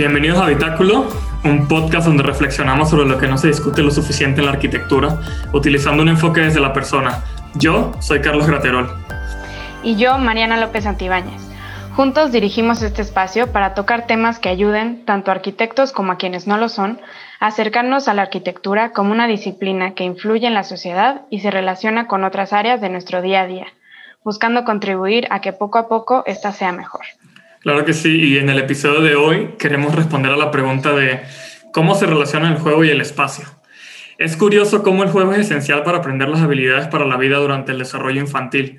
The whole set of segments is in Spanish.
Bienvenidos a Habitáculo, un podcast donde reflexionamos sobre lo que no se discute lo suficiente en la arquitectura, utilizando un enfoque desde la persona. Yo soy Carlos Graterol. Y yo, Mariana López Antibáñez. Juntos dirigimos este espacio para tocar temas que ayuden tanto a arquitectos como a quienes no lo son a acercarnos a la arquitectura como una disciplina que influye en la sociedad y se relaciona con otras áreas de nuestro día a día, buscando contribuir a que poco a poco ésta sea mejor. Claro que sí, y en el episodio de hoy queremos responder a la pregunta de cómo se relaciona el juego y el espacio. Es curioso cómo el juego es esencial para aprender las habilidades para la vida durante el desarrollo infantil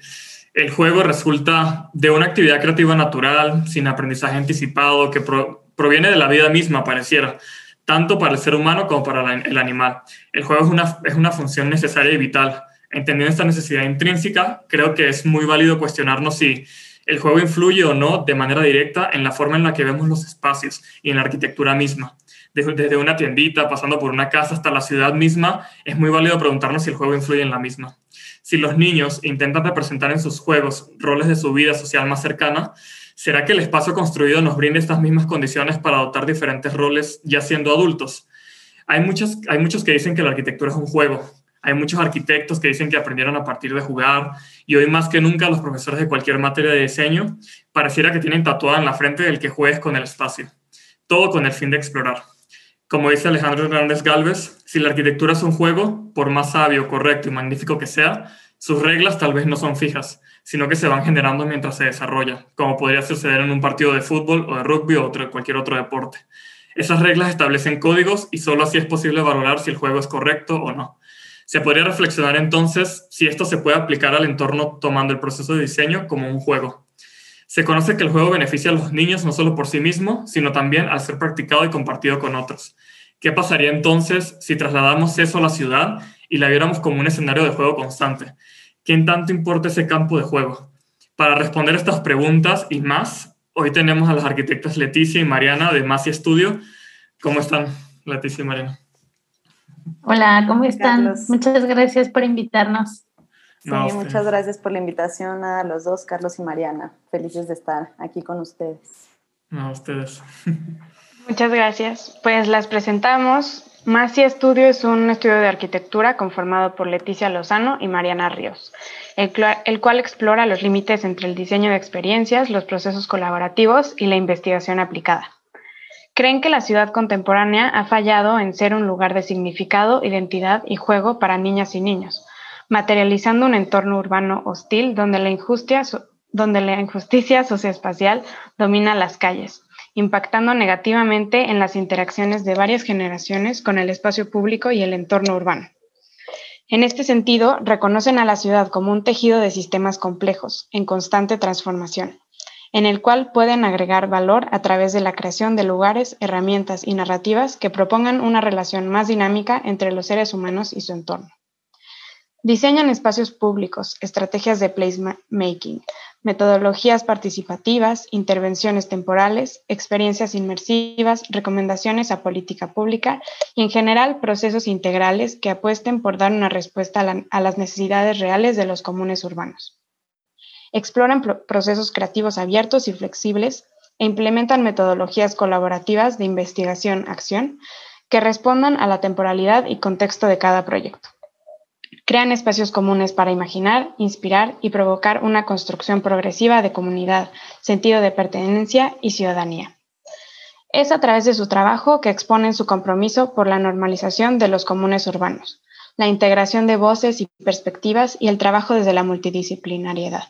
el juego resulta de una actividad creativa natural, sin aprendizaje anticipado, que proviene de la vida misma, pareciera, tanto para el ser humano como para el animal. El juego es una, es una función necesaria y vital. Entendiendo esta necesidad intrínseca, creo que es muy válido cuestionarnos si el juego influye o no de manera directa en la forma en la que vemos los espacios y en la arquitectura misma. Desde una tiendita, pasando por una casa hasta la ciudad misma, es muy válido preguntarnos si el juego influye en la misma. Si los niños intentan representar en sus juegos roles de su vida social más cercana, ¿será que el espacio construido nos brinda estas mismas condiciones para adoptar diferentes roles ya siendo adultos? Hay muchos, hay muchos que dicen que la arquitectura es un juego. Hay muchos arquitectos que dicen que aprendieron a partir de jugar y hoy más que nunca los profesores de cualquier materia de diseño pareciera que tienen tatuada en la frente el que juegues con el espacio. Todo con el fin de explorar. Como dice Alejandro Hernández Galvez, si la arquitectura es un juego, por más sabio, correcto y magnífico que sea, sus reglas tal vez no son fijas, sino que se van generando mientras se desarrolla, como podría suceder en un partido de fútbol o de rugby o otro, cualquier otro deporte. Esas reglas establecen códigos y solo así es posible valorar si el juego es correcto o no. Se podría reflexionar entonces si esto se puede aplicar al entorno tomando el proceso de diseño como un juego. Se conoce que el juego beneficia a los niños no solo por sí mismo, sino también al ser practicado y compartido con otros. ¿Qué pasaría entonces si trasladamos eso a la ciudad y la viéramos como un escenario de juego constante? ¿Quién tanto importa ese campo de juego? Para responder estas preguntas y más, hoy tenemos a las arquitectas Leticia y Mariana de Masi Studio. ¿Cómo están, Leticia y Mariana? Hola, ¿cómo están? Muchas gracias por invitarnos. Sí, muchas gracias por la invitación a los dos, Carlos y Mariana. Felices de estar aquí con ustedes. A ustedes. Muchas gracias. Pues las presentamos. Masi Estudio es un estudio de arquitectura conformado por Leticia Lozano y Mariana Ríos, el, el cual explora los límites entre el diseño de experiencias, los procesos colaborativos y la investigación aplicada. Creen que la ciudad contemporánea ha fallado en ser un lugar de significado, identidad y juego para niñas y niños materializando un entorno urbano hostil donde la injusticia, donde la injusticia socioespacial domina las calles, impactando negativamente en las interacciones de varias generaciones con el espacio público y el entorno urbano. En este sentido, reconocen a la ciudad como un tejido de sistemas complejos, en constante transformación, en el cual pueden agregar valor a través de la creación de lugares, herramientas y narrativas que propongan una relación más dinámica entre los seres humanos y su entorno. Diseñan espacios públicos, estrategias de placemaking, metodologías participativas, intervenciones temporales, experiencias inmersivas, recomendaciones a política pública y en general procesos integrales que apuesten por dar una respuesta a, las necesidades reales de los comunes urbanos. Exploran procesos creativos abiertos y flexibles e implementan metodologías colaborativas de investigación-acción que respondan a la temporalidad y contexto de cada proyecto. Crean espacios comunes para imaginar, inspirar y provocar una construcción progresiva de comunidad, sentido de pertenencia y ciudadanía. Es a través de su trabajo que exponen su compromiso por la normalización de los comunes urbanos, la integración de voces y perspectivas y el trabajo desde la multidisciplinariedad.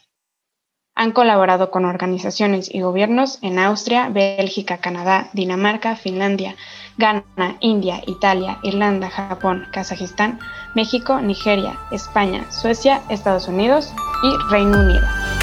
Han colaborado con organizaciones y gobiernos en Austria, Bélgica, Canadá, Dinamarca, Finlandia, Ghana, India, Italia, Irlanda, Japón, Kazajistán, México, Nigeria, España, Suecia, Estados Unidos y Reino Unido.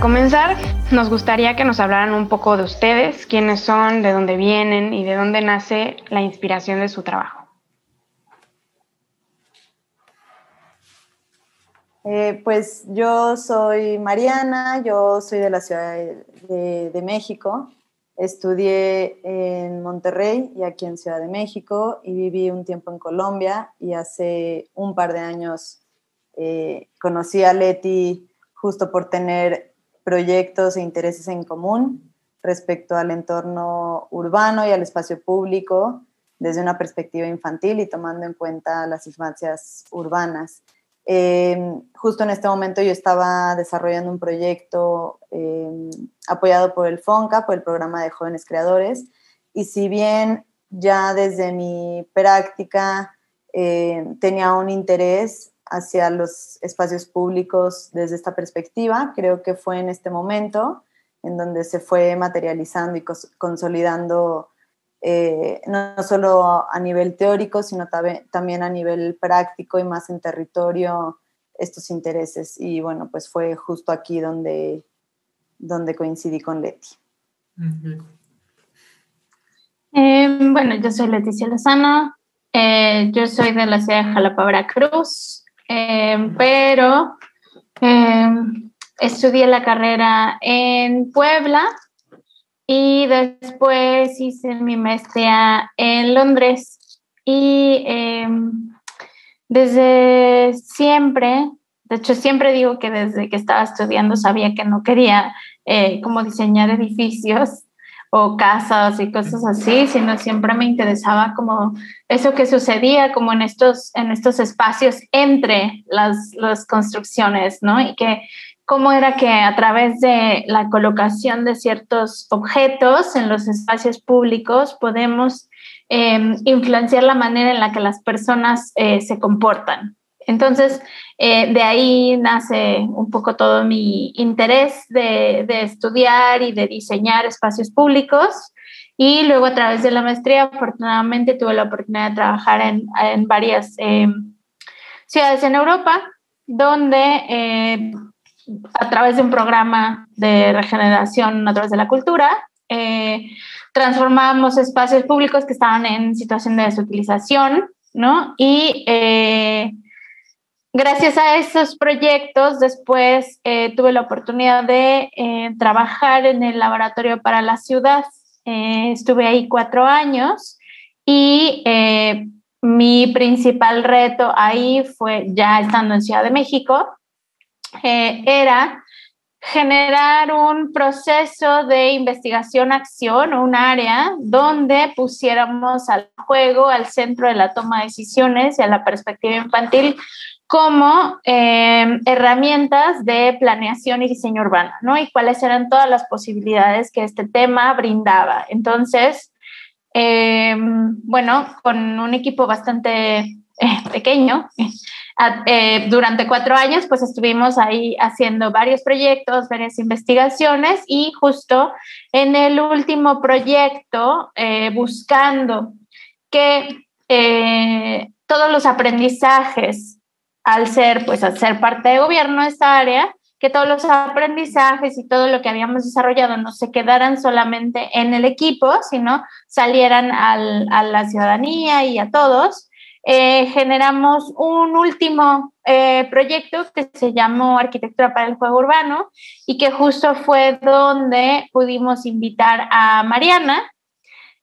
Comenzar, nos gustaría que nos hablaran un poco de ustedes, quiénes son, de dónde vienen y de dónde nace la inspiración de su trabajo. Eh, pues yo soy Mariana, yo soy de la Ciudad de, México. Estudié en Monterrey y aquí en Ciudad de México y viví un tiempo en Colombia y hace un par de años eh, conocí a Leti justo por tener proyectos e intereses en común respecto al entorno urbano y al espacio público desde una perspectiva infantil y tomando en cuenta las infancias urbanas. Em, justo en este momento yo estaba desarrollando un proyecto em, apoyado por el FONCA, por el programa de jóvenes creadores, y si bien ya desde mi práctica em, tenía un interés hacia los espacios públicos desde esta perspectiva, creo que fue en este momento en donde se fue materializando y consolidando eh, no solo a nivel teórico, sino también a nivel práctico y más en territorio estos intereses. Y bueno, pues fue justo aquí donde, donde coincidí con Leti. Eh, bueno, yo soy Leticia Lozano, eh, yo soy de la ciudad de Jalapa, Veracruz, pero estudié la carrera en Puebla y después hice mi maestría en Londres. Y em, desde siempre, de hecho siempre digo que desde que estaba estudiando sabía que no quería eh, como diseñar edificios o casas y cosas así, sino siempre me interesaba como eso que sucedía como en estos, en estos espacios entre las, las construcciones, ¿no? Y que cómo era que a través de la colocación de ciertos objetos en los espacios públicos podemos em, influenciar la manera en la que las personas eh, se comportan. Entonces, eh, de ahí nace un poco todo mi interés de, estudiar y de diseñar espacios públicos. Y luego a través de la maestría, afortunadamente, tuve la oportunidad de trabajar en, en varias em, ciudades en Europa, donde eh, a través de un programa de regeneración a través de la cultura, eh, transformamos espacios públicos que estaban en situación de desutilización, ¿no? Y eh, gracias a esos proyectos, después eh, tuve la oportunidad de trabajar en el laboratorio para la ciudad. estuve ahí cuatro años y mi principal reto ahí fue, ya estando en Ciudad de México, eh, era generar un proceso de investigación-acción o un área donde pusiéramos al juego, al centro de la toma de decisiones y a la perspectiva infantil como eh, herramientas de planeación y diseño urbano, ¿no? Y cuáles eran todas las posibilidades que este tema brindaba. Entonces, eh, bueno, con un equipo bastante pequeño, eh, durante cuatro años, pues estuvimos ahí haciendo varios proyectos, varias investigaciones y justo en el último proyecto, eh, buscando que eh, todos los aprendizajes, al ser, pues, al ser parte de gobierno de esta área, que todos los aprendizajes y todo lo que habíamos desarrollado no se quedaran solamente en el equipo, sino salieran a la ciudadanía y a todos. Eh, generamos un último eh, proyecto que se llamó Arquitectura para el Juego Urbano y que justo fue donde pudimos invitar a Mariana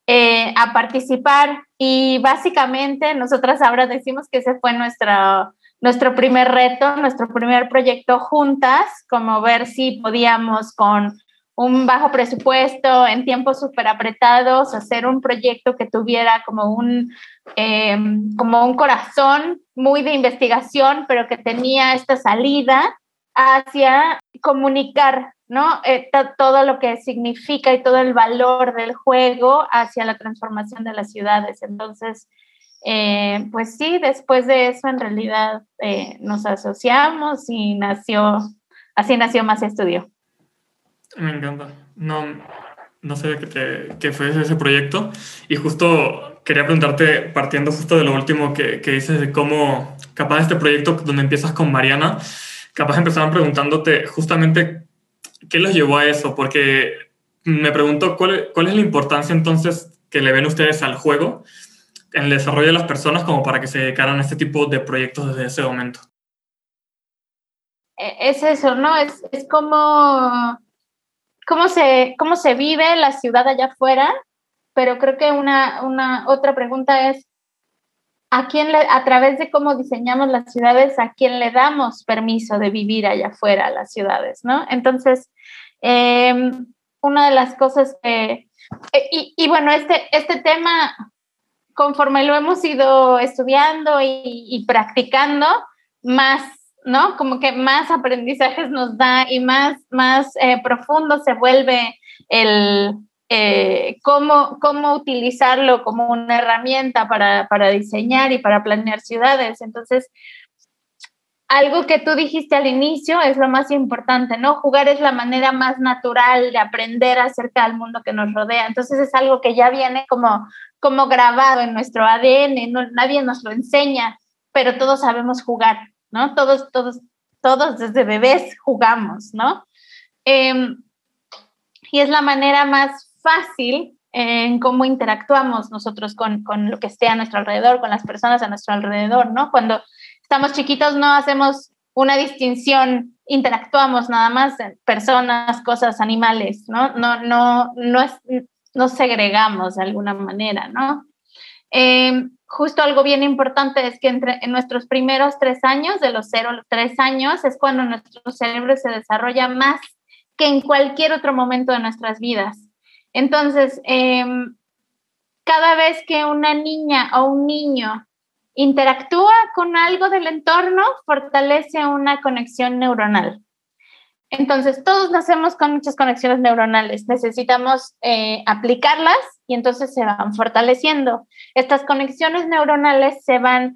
eh, a participar. Y básicamente nosotras ahora decimos que ese fue nuestro, nuestro primer reto, nuestro primer proyecto juntas, como ver si podíamos con un bajo presupuesto, en tiempos súper apretados, hacer un proyecto que tuviera como un, em, como un corazón muy de investigación, pero que tenía esta salida hacia comunicar, ¿no? Eh, todo lo que significa y todo el valor del juego hacia la transformación de las ciudades. Entonces, eh, pues sí, después de eso en realidad eh, nos asociamos y nació, así nació Más Estudio. Me encanta. No, no sé qué, fue ese proyecto. Y justo quería preguntarte, partiendo justo de lo último que, que dices, de cómo, capaz este proyecto donde empiezas con Mariana, capaz empezaban preguntándote justamente qué los llevó a eso, porque me pregunto cuál, cuál es la importancia entonces que le ven ustedes al juego en el desarrollo de las personas como para que se dedicaran a este tipo de proyectos desde ese momento. e, es eso, ¿no? Es, es como cómo se, cómo se vive la ciudad allá afuera, pero creo que una, una otra pregunta es, ¿a, quién le, a través de cómo diseñamos las ciudades, a quién le damos permiso de vivir allá afuera las ciudades, ¿no? Entonces, em, una de las cosas que, eh, y, y, bueno, este, este tema, conforme lo hemos ido estudiando y, practicando, más ¿no? Como que más aprendizajes nos da y más, más eh, profundo se vuelve el eh, cómo, cómo utilizarlo como una herramienta para, para diseñar y para planear ciudades. Entonces, algo que tú dijiste al inicio es lo más importante, ¿no? Jugar es la manera más natural de aprender acerca del mundo que nos rodea. Entonces es algo que ya viene como, como grabado en nuestro ADN, no, nadie nos lo enseña, pero todos sabemos jugar. ¿no? Todos, todos, todos desde bebés jugamos, ¿no? Em, y es la manera más fácil en cómo interactuamos nosotros con, con, lo que esté a nuestro alrededor, con las personas a nuestro alrededor, ¿no? Cuando estamos chiquitos no hacemos una distinción, interactuamos nada más personas, cosas, animales, ¿no? No, no, no, es, no segregamos de alguna manera, ¿no? Eh, justo algo bien importante es que entre, en nuestros primeros tres años, de los cero a los tres años, es cuando nuestro cerebro se desarrolla más que en cualquier otro momento de nuestras vidas. Entonces, em, cada vez que una niña o un niño interactúa con algo del entorno, fortalece una conexión neuronal. Entonces, todos nacemos con muchas conexiones neuronales, necesitamos eh, aplicarlas y entonces se van fortaleciendo. Estas conexiones neuronales se van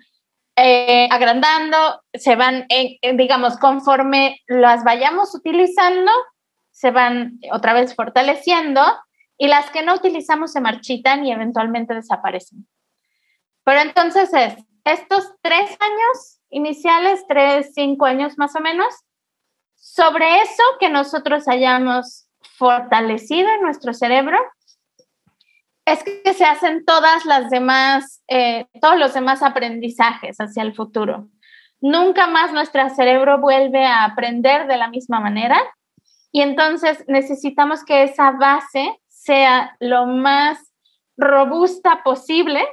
eh, agrandando, se van, digamos, conforme las vayamos utilizando, se van otra vez fortaleciendo y las que no utilizamos se marchitan y eventualmente desaparecen. Pero entonces es, estos tres años iniciales, tres, cinco años más o menos, sobre eso que nosotros hayamos fortalecido en nuestro cerebro, es que se hacen todas las demás, eh, todos los demás aprendizajes hacia el futuro. Nunca más nuestro cerebro vuelve a aprender de la misma manera y entonces necesitamos que esa base sea lo más robusta posible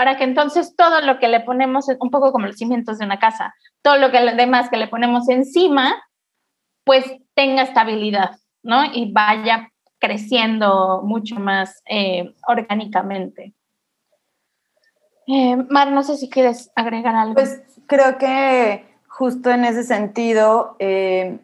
para que entonces todo lo que le ponemos, un poco como los cimientos de una casa, todo lo que demás que le ponemos encima pues tenga estabilidad, ¿no? Y vaya creciendo mucho más eh, orgánicamente. Eh, Mar, no sé si quieres agregar algo. Pues creo que justo en ese sentido, eh,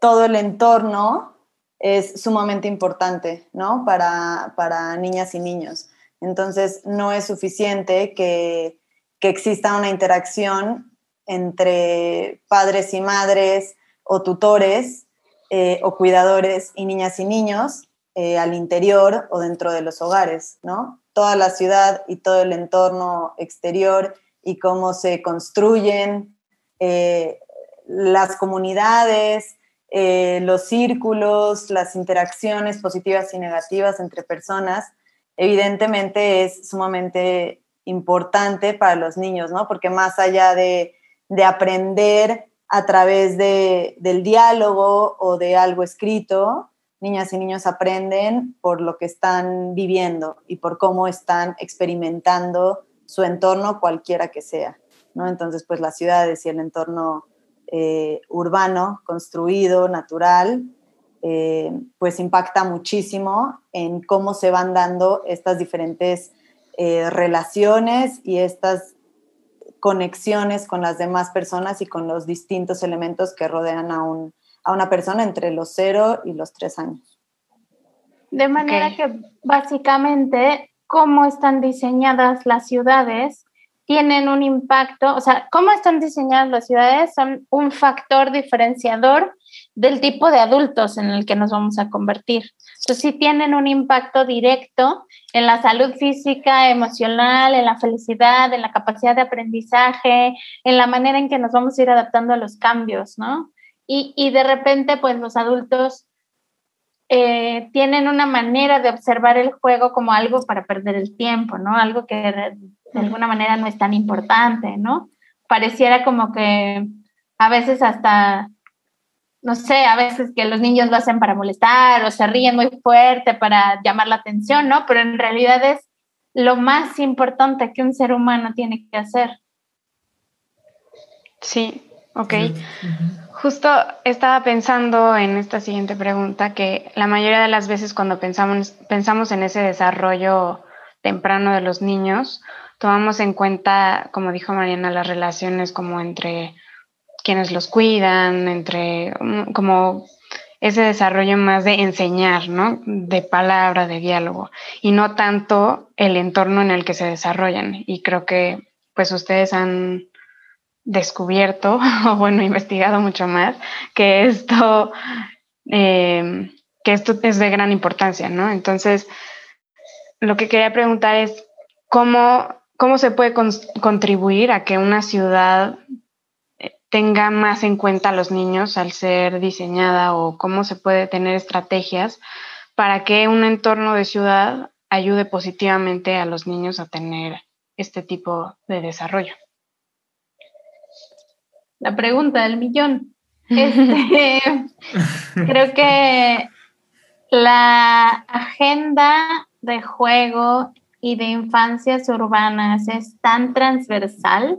todo el entorno es sumamente importante, ¿no? Para, para, niñas y niños. Entonces, no es suficiente que, que exista una interacción entre padres y madres, o tutores eh, o cuidadores y niñas y niños eh, al interior o dentro de los hogares, ¿no? Toda la ciudad y todo el entorno exterior y cómo se construyen eh, las comunidades, los círculos, las interacciones positivas y negativas entre personas, evidentemente es sumamente importante para los niños, ¿no? Porque más allá de, de aprender a través de, del diálogo o de algo escrito, niñas y niños aprenden por lo que están viviendo y por cómo están experimentando su entorno, cualquiera que sea. ¿no? Entonces, pues las ciudades y el entorno eh, urbano, construido, natural, eh, pues impacta muchísimo en cómo se van dando estas diferentes eh, relaciones y estas conexiones con las demás personas y con los distintos elementos que rodean a, un, a una persona entre los cero y los tres años. De manera que básicamente cómo están diseñadas las ciudades tienen un impacto, o sea, cómo están diseñadas las ciudades son un factor diferenciador del tipo de adultos en el que nos vamos a convertir. Entonces, sí tienen un impacto directo en la salud física, emocional, en la felicidad, en la capacidad de aprendizaje, en la manera en que nos vamos a ir adaptando a los cambios, ¿no? Y, y de repente, pues los adultos eh, tienen una manera de observar el juego como algo para perder el tiempo, ¿no? Algo que de, alguna manera no es tan importante, ¿no? Pareciera como que a veces hasta no sé, a veces que los niños lo hacen para molestar o se ríen muy fuerte para llamar la atención, ¿no? Pero en realidad es lo más importante que un ser humano tiene que hacer. Sí, ok. Justo estaba pensando en esta siguiente pregunta que la mayoría de las veces cuando pensamos, pensamos en ese desarrollo temprano de los niños, tomamos en cuenta, como dijo Mariana, las relaciones como entre quienes los cuidan, entre mm, como ese desarrollo más de enseñar, ¿no? De palabra, de diálogo, y no tanto el entorno en el que se desarrollan. Y creo que pues ustedes han descubierto, o bueno, investigado mucho más, que esto, eh, que esto es de gran importancia, ¿no? Entonces, lo que quería preguntar es, ¿cómo, cómo se puede contribuir a que una ciudad tenga más en cuenta a los niños al ser diseñada o cómo se puede tener estrategias para que un entorno de ciudad ayude positivamente a los niños a tener este tipo de desarrollo la pregunta del millón. Este, creo que la agenda de juego y de infancias urbanas es tan transversal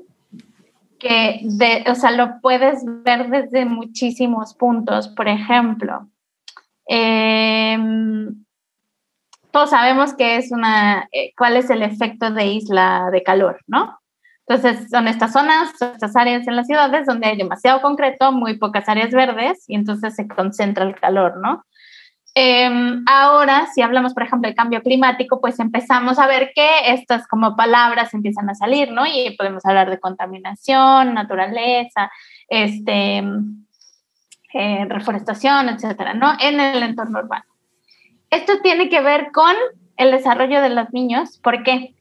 que de, o sea, lo puedes ver desde muchísimos puntos. Por ejemplo, em, todos sabemos que es una, eh, cuál es el efecto de isla de calor, ¿no? Entonces, son estas zonas, estas áreas en las ciudades donde hay demasiado concreto, muy pocas áreas verdes y entonces se concentra el calor, ¿no? Em, ahora, si hablamos, por ejemplo, de cambio climático, pues empezamos a ver que estas como palabras empiezan a salir, ¿no? Y podemos hablar de contaminación, naturaleza, este, eh, reforestación, etcétera, ¿no? En el entorno urbano. Esto tiene que ver con el desarrollo de los niños. ¿Por qué?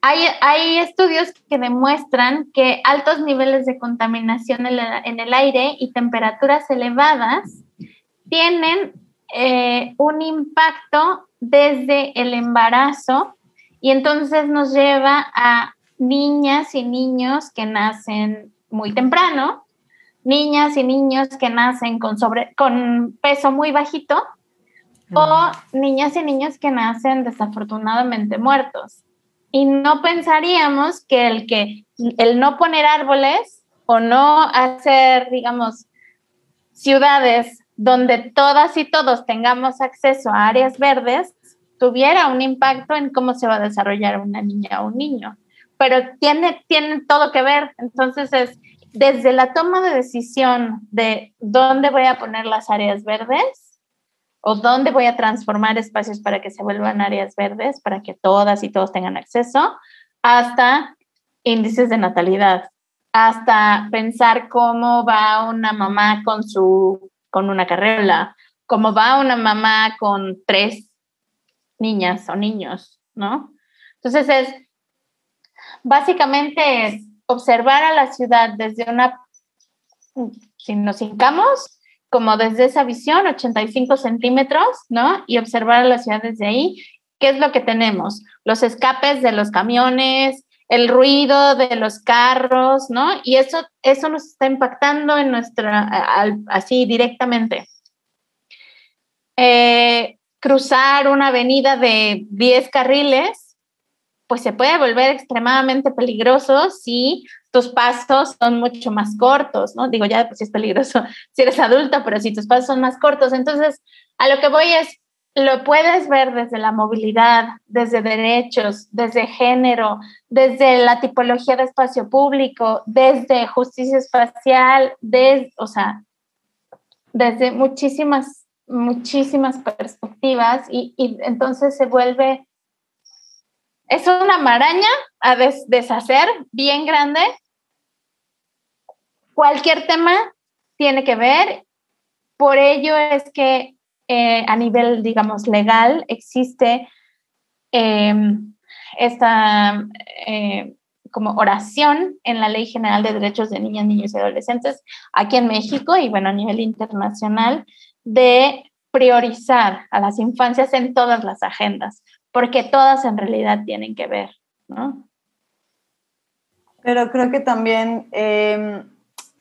Hay, estudios que demuestran que altos niveles de contaminación en, el aire y temperaturas elevadas tienen eh, un impacto desde el embarazo y entonces nos lleva a niñas y niños que nacen muy temprano, niñas y niños que nacen con, sobre, con peso muy bajito o niñas y niños que nacen desafortunadamente muertos. Y no pensaríamos que el que el no poner árboles o no hacer, digamos, ciudades donde todas y todos tengamos acceso a áreas verdes tuviera un impacto en cómo se va a desarrollar una niña o un niño. Pero tiene, tiene todo que ver. Entonces es desde la toma de decisión de dónde voy a poner las áreas verdes o dónde voy a transformar espacios para que se vuelvan áreas verdes, para que todas y todos tengan acceso, hasta índices de natalidad, hasta pensar cómo va una mamá con su con una carrera, cómo va una mamá con tres niñas o niños, ¿no? Entonces es básicamente observar a la ciudad desde una si nos hincamos como desde esa visión, 85 centímetros, ¿no? Y observar la ciudad desde ahí. ¿Qué es lo que tenemos? Los escapes de los camiones, el ruido de los carros, ¿no? Y eso, eso nos está impactando en nuestra, así directamente. Eh, cruzar una avenida de 10 carriles, pues se puede volver extremadamente peligroso si tus pasos son mucho más cortos, ¿no? Digo, ya pues es peligroso si eres adulto, pero si tus pasos son más cortos, entonces a lo que voy es, lo puedes ver desde la movilidad, desde derechos, desde género, desde la tipología de espacio público, desde justicia espacial, desde, o sea, desde muchísimas, muchísimas perspectivas y, y entonces se vuelve, es una maraña a deshacer bien grande cualquier tema tiene que ver. Por ello es que eh, a nivel, digamos, legal existe em, esta eh, como oración en la Ley General de Derechos de Niñas, Niños y Adolescentes aquí en México y bueno, a nivel internacional, de priorizar a las infancias en todas las agendas, porque todas en realidad tienen que ver, ¿no? Pero creo que también em,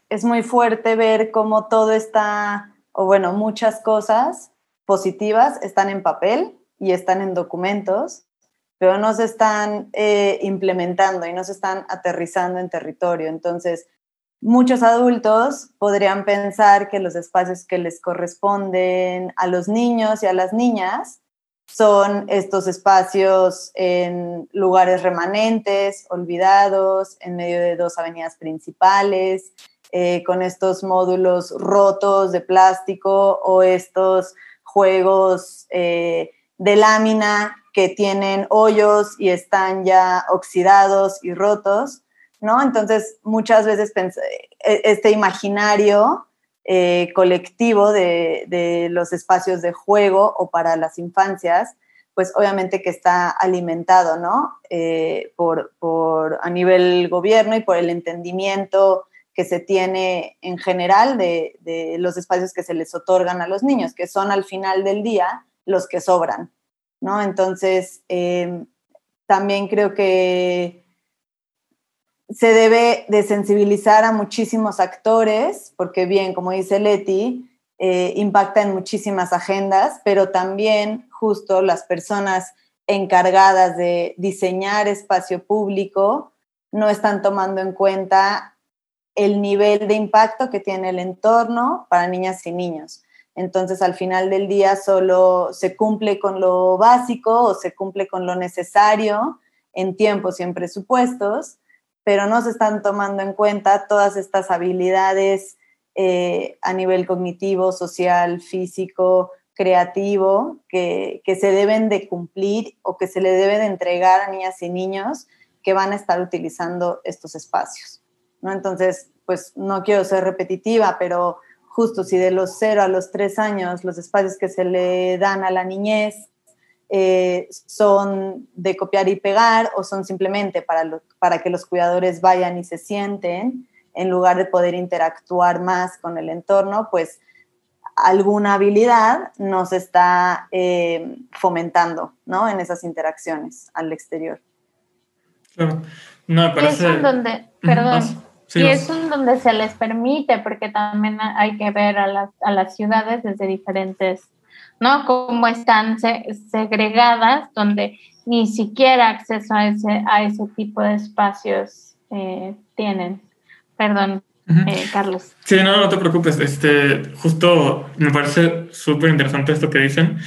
es muy fuerte ver cómo todo está o bueno, muchas cosas positivas están en papel y están en documentos, pero no se están eh, implementando y no se están aterrizando en territorio. Entonces, muchos adultos podrían pensar que los espacios que les corresponden a los niños y a las niñas son estos espacios en lugares remanentes, olvidados, en medio de dos avenidas principales, eh, con estos módulos rotos de plástico o estos juegos eh, de lámina que tienen hoyos y están ya oxidados y rotos, ¿no? Entonces, muchas veces e, este imaginario eh, colectivo de, los espacios de juego o para las infancias, pues obviamente que está alimentado, ¿no? Eh, por, a nivel gobierno y por el entendimiento que se tiene en general de, de, los espacios que se les otorgan a los niños, que son al final del día los que sobran, ¿no? Entonces, eh, también creo que se debe de sensibilizar a muchísimos actores, porque bien, como dice Leti, eh, impacta en muchísimas agendas, pero también justo las personas encargadas de diseñar espacio público no están tomando en cuenta el nivel de impacto que tiene el entorno para niñas y niños. Entonces, al final del día solo se cumple con lo básico o se cumple con lo necesario en tiempos y en presupuestos, pero no se están tomando en cuenta todas estas habilidades eh, a nivel cognitivo, social, físico, creativo, que, que, se deben de cumplir o que se le debe de entregar a niñas y niños que van a estar utilizando estos espacios. ¿No? Entonces, pues no quiero ser repetitiva, pero justo si de los cero a los tres años los espacios que se le dan a la niñez eh, son de copiar y pegar o son simplemente para, para que los cuidadores vayan y se sienten en lugar de poder interactuar más con el entorno, pues alguna habilidad nos está eh, fomentando ¿no? en esas interacciones al exterior. Claro. No, me parece... Es donde, perdón, y es un donde se les permite, porque también hay que ver a las, a las ciudades desde diferentes, ¿no? Cómo están segregadas, donde ni siquiera acceso a ese, a ese tipo de espacios eh, tienen. Perdón, eh, Carlos. Sí, no, no te preocupes. Este, justo me parece súper interesante esto que dicen.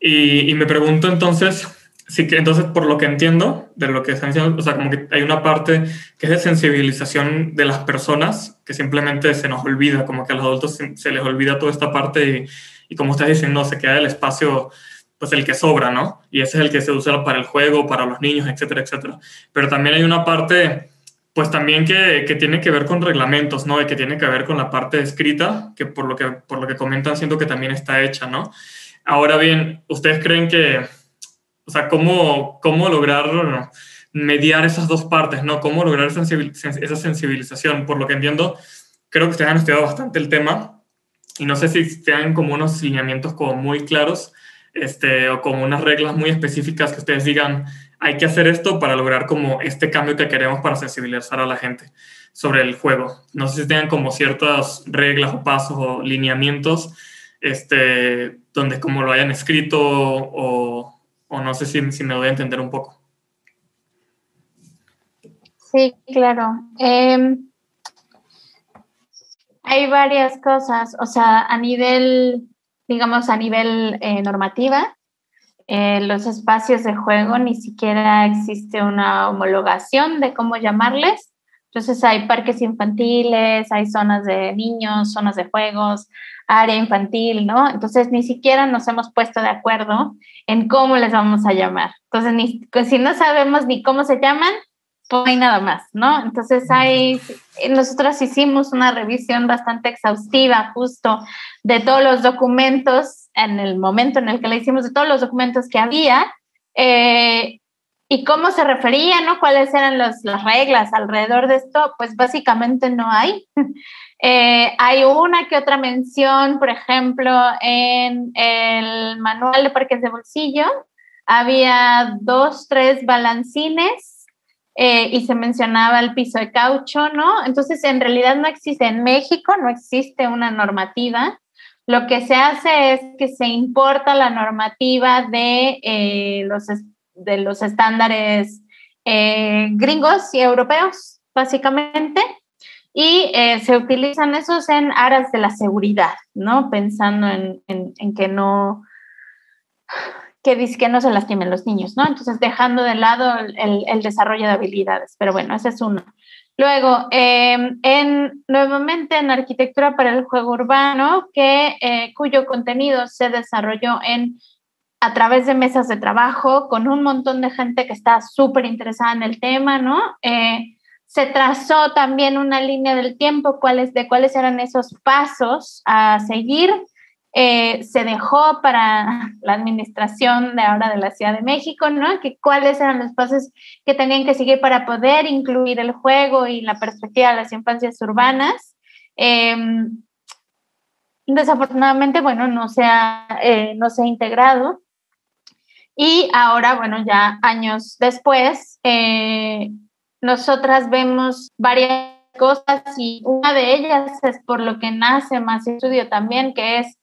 Y, y me pregunto entonces, Sí, que entonces, por lo que entiendo de lo que están diciendo, o sea, como que hay una parte que es de sensibilización de las personas que simplemente se nos olvida, como que a los adultos se, les olvida toda esta parte y, y como estás diciendo, se queda el espacio, pues el que sobra, ¿no? Y ese es el que se usa para el juego, para los niños, etcétera, etcétera. Pero también hay una parte, pues también que, que tiene que ver con reglamentos, ¿no? Y que tiene que ver con la parte escrita, que por lo que, por lo que comentan, siento que también está hecha, ¿no? Ahora bien, ¿ustedes creen que o sea, cómo, cómo lograr mediar esas dos partes, ¿no? Cómo lograr esa sensibilización. Por lo que entiendo, creo que ustedes han estudiado bastante el tema y no sé si tienen como unos lineamientos como muy claros este, o como unas reglas muy específicas que ustedes digan, hay que hacer esto para lograr como este cambio que queremos para sensibilizar a la gente sobre el juego. No sé si tienen como ciertas reglas o pasos o lineamientos este, donde como lo hayan escrito o, o no sé si, si me voy a entender un poco. Sí, claro. Em, hay varias cosas, o sea, a nivel, digamos, a nivel eh, normativa, eh, los espacios de juego ni siquiera existe una homologación de cómo llamarles. Entonces hay parques infantiles, hay zonas de niños, zonas de juegos, área infantil, ¿no? Entonces ni siquiera nos hemos puesto de acuerdo en cómo les vamos a llamar. Entonces, ni, pues, si no sabemos ni cómo se llaman, pues hay nada más, ¿no? Entonces, hay, nosotros hicimos una revisión bastante exhaustiva justo de todos los documentos en el momento en el que la hicimos, de todos los documentos que había. Eh, y cómo se refería, ¿no? ¿Cuáles eran las reglas alrededor de esto? Pues básicamente no hay. Eh, hay una que otra mención, por ejemplo, en el manual de parques de bolsillo, había dos, tres balancines eh, y se mencionaba el piso de caucho, ¿no? Entonces, en realidad no existe en México, no existe una normativa lo que se hace es que se importa la normativa de, eh, los, de los estándares eh, gringos y europeos, básicamente, y eh, se utilizan esos en aras de la seguridad, ¿no? Pensando en, en, que no que, no se lastimen los niños, ¿no? Entonces, dejando de lado el, el desarrollo de habilidades. Pero bueno, ese es uno. Luego, em, en, nuevamente en arquitectura para el juego urbano, que, eh, cuyo contenido se desarrolló en, a través de mesas de trabajo con un montón de gente que está súper interesada en el tema, ¿no? Eh, se trazó también una línea del tiempo cuáles, de cuáles eran esos pasos a seguir eh, se dejó para la administración de ahora de la Ciudad de México, ¿no? Que cuáles eran los pasos que tenían que seguir para poder incluir el juego y la perspectiva de las infancias urbanas. Em, desafortunadamente, bueno, no se, ha, eh, no se ha integrado. Y ahora, bueno, ya años después, eh, nosotras vemos varias cosas y una de ellas es por lo que nace más estudio también, que es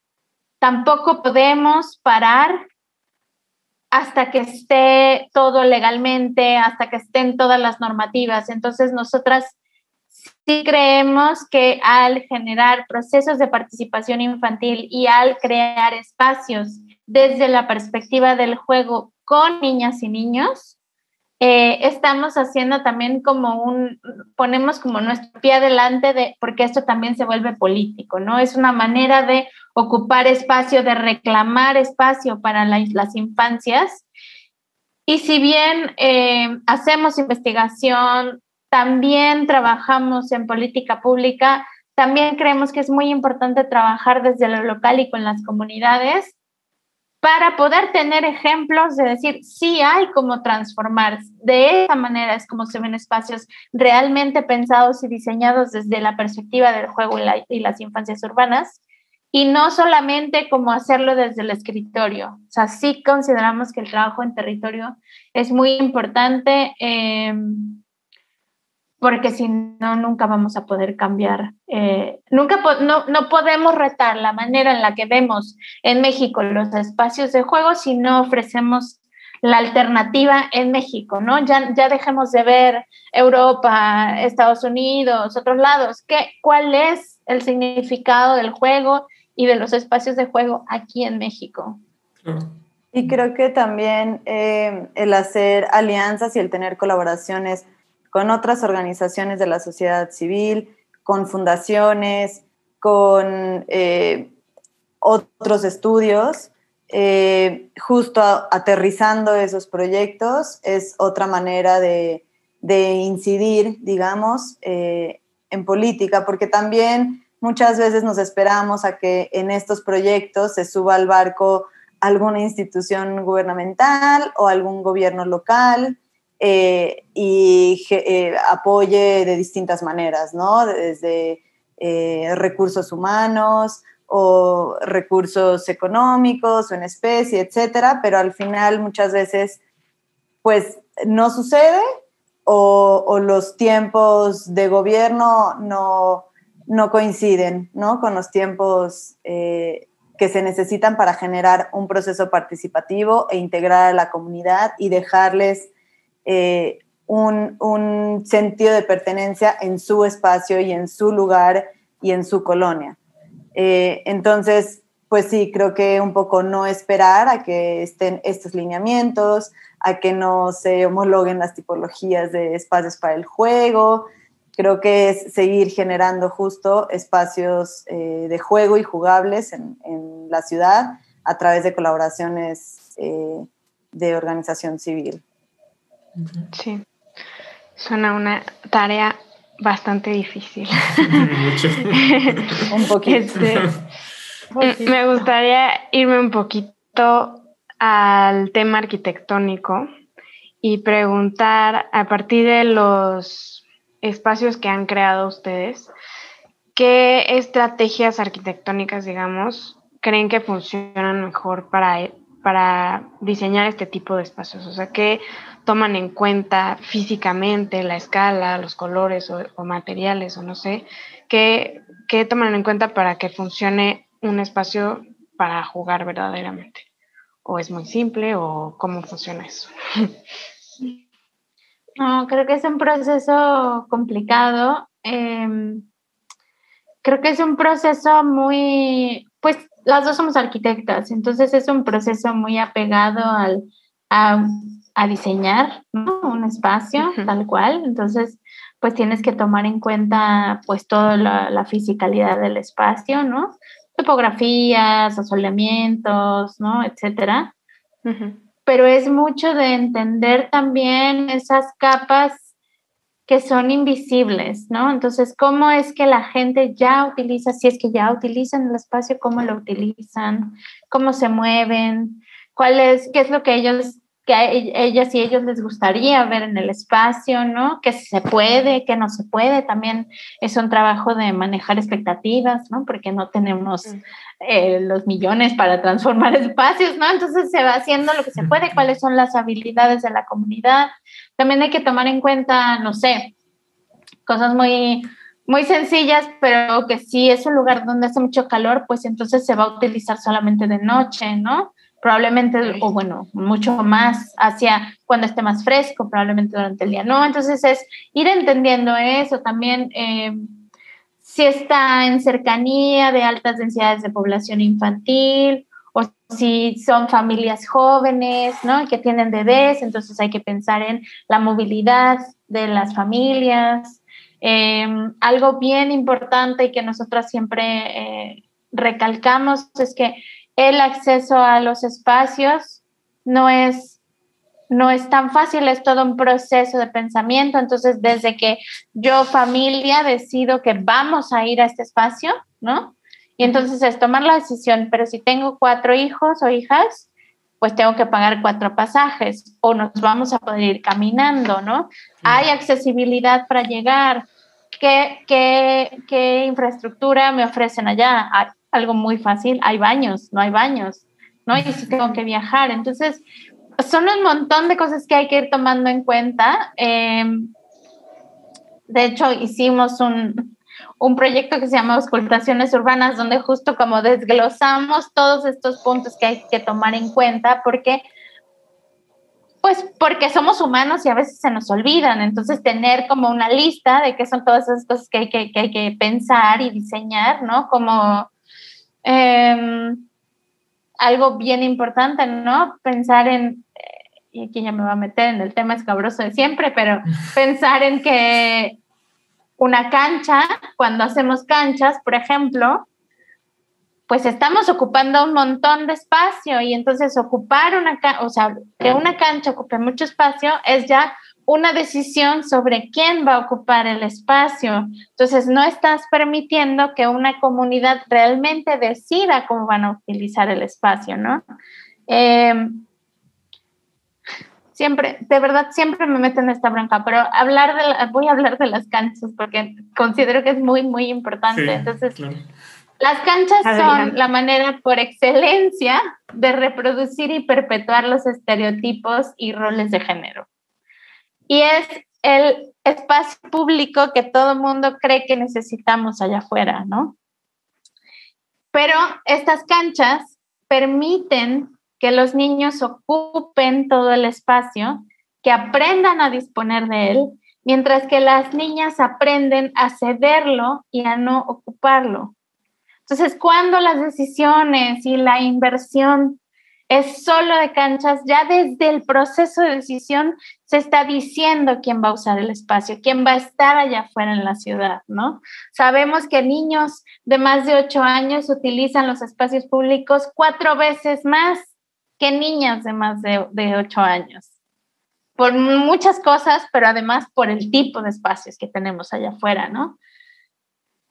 Tampoco podemos parar hasta que esté todo legalmente, hasta que estén todas las normativas. Entonces, nosotras sí creemos que al generar procesos de participación infantil y al crear espacios desde la perspectiva del juego con niñas y niños, eh, estamos haciendo también como un, ponemos como nuestro pie adelante de, porque esto también se vuelve político, ¿no? Es una manera de ocupar espacio, de reclamar espacio para las infancias. Y si bien eh, hacemos investigación, también trabajamos en política pública, también creemos que es muy importante trabajar desde lo local y con las comunidades para poder tener ejemplos de decir, sí hay cómo transformar. De esa manera es como se ven espacios realmente pensados y diseñados desde la perspectiva del juego y, las infancias urbanas, y no solamente como hacerlo desde el escritorio. O sea, sí consideramos que el trabajo en territorio es muy importante. Eh, porque si no, nunca vamos a poder cambiar. Eh, nunca no, no, podemos retar la manera en la que vemos en México los espacios de juego si no ofrecemos la alternativa en México, ¿no? Ya, ya dejemos de ver Europa, Estados Unidos, otros lados. ¿Qué, ¿Cuál es el significado del juego y de los espacios de juego aquí en México? Y creo que también eh, el hacer alianzas y el tener colaboraciones con otras organizaciones de la sociedad civil, con fundaciones, con eh, otros estudios, eh, justo aterrizando esos proyectos es otra manera de, incidir, digamos, eh, en política, porque también muchas veces nos esperamos a que en estos proyectos se suba al barco alguna institución gubernamental o algún gobierno local eh, y eh, apoye de distintas maneras, ¿no? Desde eh, recursos humanos o recursos económicos o en especie, etcétera, pero al final muchas veces, pues no sucede o, los tiempos de gobierno no, no coinciden, ¿no? Con los tiempos que se necesitan para generar un proceso participativo e integrar a la comunidad y dejarles eh, un, sentido de pertenencia en su espacio y en su lugar y en su colonia. Eh, entonces, pues sí, creo que un poco no esperar a que estén estos lineamientos, a que no se homologuen las tipologías de espacios para el juego. Creo que es seguir generando justo espacios eh, de juego y jugables en, la ciudad a través de colaboraciones de organización civil. Sí, suena una tarea bastante difícil. un poquito. Este, me gustaría irme un poquito al tema arquitectónico y preguntar a partir de los espacios que han creado ustedes, ¿qué estrategias arquitectónicas, digamos, creen que funcionan mejor para, para diseñar este tipo de espacios? O sea, ¿qué toman en cuenta físicamente la escala, los colores o, materiales o no sé, ¿qué, toman en cuenta para que funcione un espacio para jugar verdaderamente? ¿O es muy simple o cómo funciona eso? No, creo que es un proceso complicado. Em, creo que es un proceso muy, pues las dos somos arquitectas, entonces es un proceso muy apegado al, a, diseñar un espacio tal cual. Entonces, pues tienes que tomar en cuenta pues toda la, fisicalidad del espacio, ¿no? Topografías, asoleamientos, ¿no? Etcétera pero es mucho de entender también esas capas que son invisibles, ¿no? Entonces, ¿cómo es que la gente ya utiliza, si es que ya utilizan el espacio, cómo lo utilizan, cómo se mueven, cuál es, qué es lo que ellos que a ellas y ellos les gustaría ver en el espacio, ¿no? Que se puede, que no se puede. También es un trabajo de manejar expectativas, ¿no? Porque no tenemos eh, los millones para transformar espacios, ¿no? Entonces se va haciendo lo que se puede, cuáles son las habilidades de la comunidad. También hay que tomar en cuenta, no sé, cosas muy, muy sencillas, pero que si es un lugar donde hace mucho calor, pues entonces se va a utilizar solamente de noche, ¿no? Probablemente, o bueno, mucho más hacia cuando esté más fresco, probablemente durante el día, ¿no? Entonces es ir entendiendo eso también. Eh, si está en cercanía de altas densidades de población infantil o si son familias jóvenes, ¿no? Que tienen bebés, entonces hay que pensar en la movilidad de las familias. Eh, algo bien importante y que nosotros siempre eh, recalcamos es que el acceso a los espacios no es, no es tan fácil, es todo un proceso de pensamiento. Entonces, desde que yo familia decido que vamos a ir a este espacio, ¿no? Y entonces es tomar la decisión, pero si tengo cuatro hijos o hijas, pues tengo que pagar cuatro pasajes o nos vamos a poder ir caminando, ¿no? Hay accesibilidad para llegar. ¿Qué, qué, qué infraestructura me ofrecen allá? Algo muy fácil, hay baños, no hay baños, ¿no? Y si tengo que viajar. Entonces, son un montón de cosas que hay que ir tomando en cuenta. Em, de hecho, hicimos un, un proyecto que se llama Auscultaciones Urbanas, donde justo como desglosamos todos estos puntos que hay que tomar en cuenta, porque pues porque somos humanos y a veces se nos olvidan. Entonces, tener como una lista de qué son todas esas cosas que hay que, que, hay que pensar y diseñar, ¿no? Como Em, algo bien importante, ¿no? Pensar en, y aquí ya me va a meter en el tema escabroso de siempre, pero pensar en que una cancha, cuando hacemos canchas, por ejemplo, pues estamos ocupando un montón de espacio y entonces ocupar una, o sea, que una cancha ocupe mucho espacio es ya una decisión sobre quién va a ocupar el espacio. Entonces, no estás permitiendo que una comunidad realmente decida cómo van a utilizar el espacio, ¿no? Em, siempre, de verdad, siempre me meto en esta bronca, pero hablar de voy a hablar de las canchas porque considero que es muy, muy importante. Entonces, las canchas son la manera por excelencia de reproducir y perpetuar los estereotipos y roles de género y es el espacio público que todo el mundo cree que necesitamos allá afuera, ¿no? Pero estas canchas permiten que los niños ocupen todo el espacio, que aprendan a disponer de él, mientras que las niñas aprenden a cederlo y a no ocuparlo. Entonces, cuando las decisiones y la inversión es solo de canchas, ya desde el proceso de decisión se está diciendo quién va a usar el espacio, quién va a estar allá afuera en la ciudad, ¿no? Sabemos que niños de más de ocho años utilizan los espacios públicos cuatro veces más que niñas de más de, ocho años, por muchas cosas, pero además por el tipo de espacios que tenemos allá afuera, ¿no?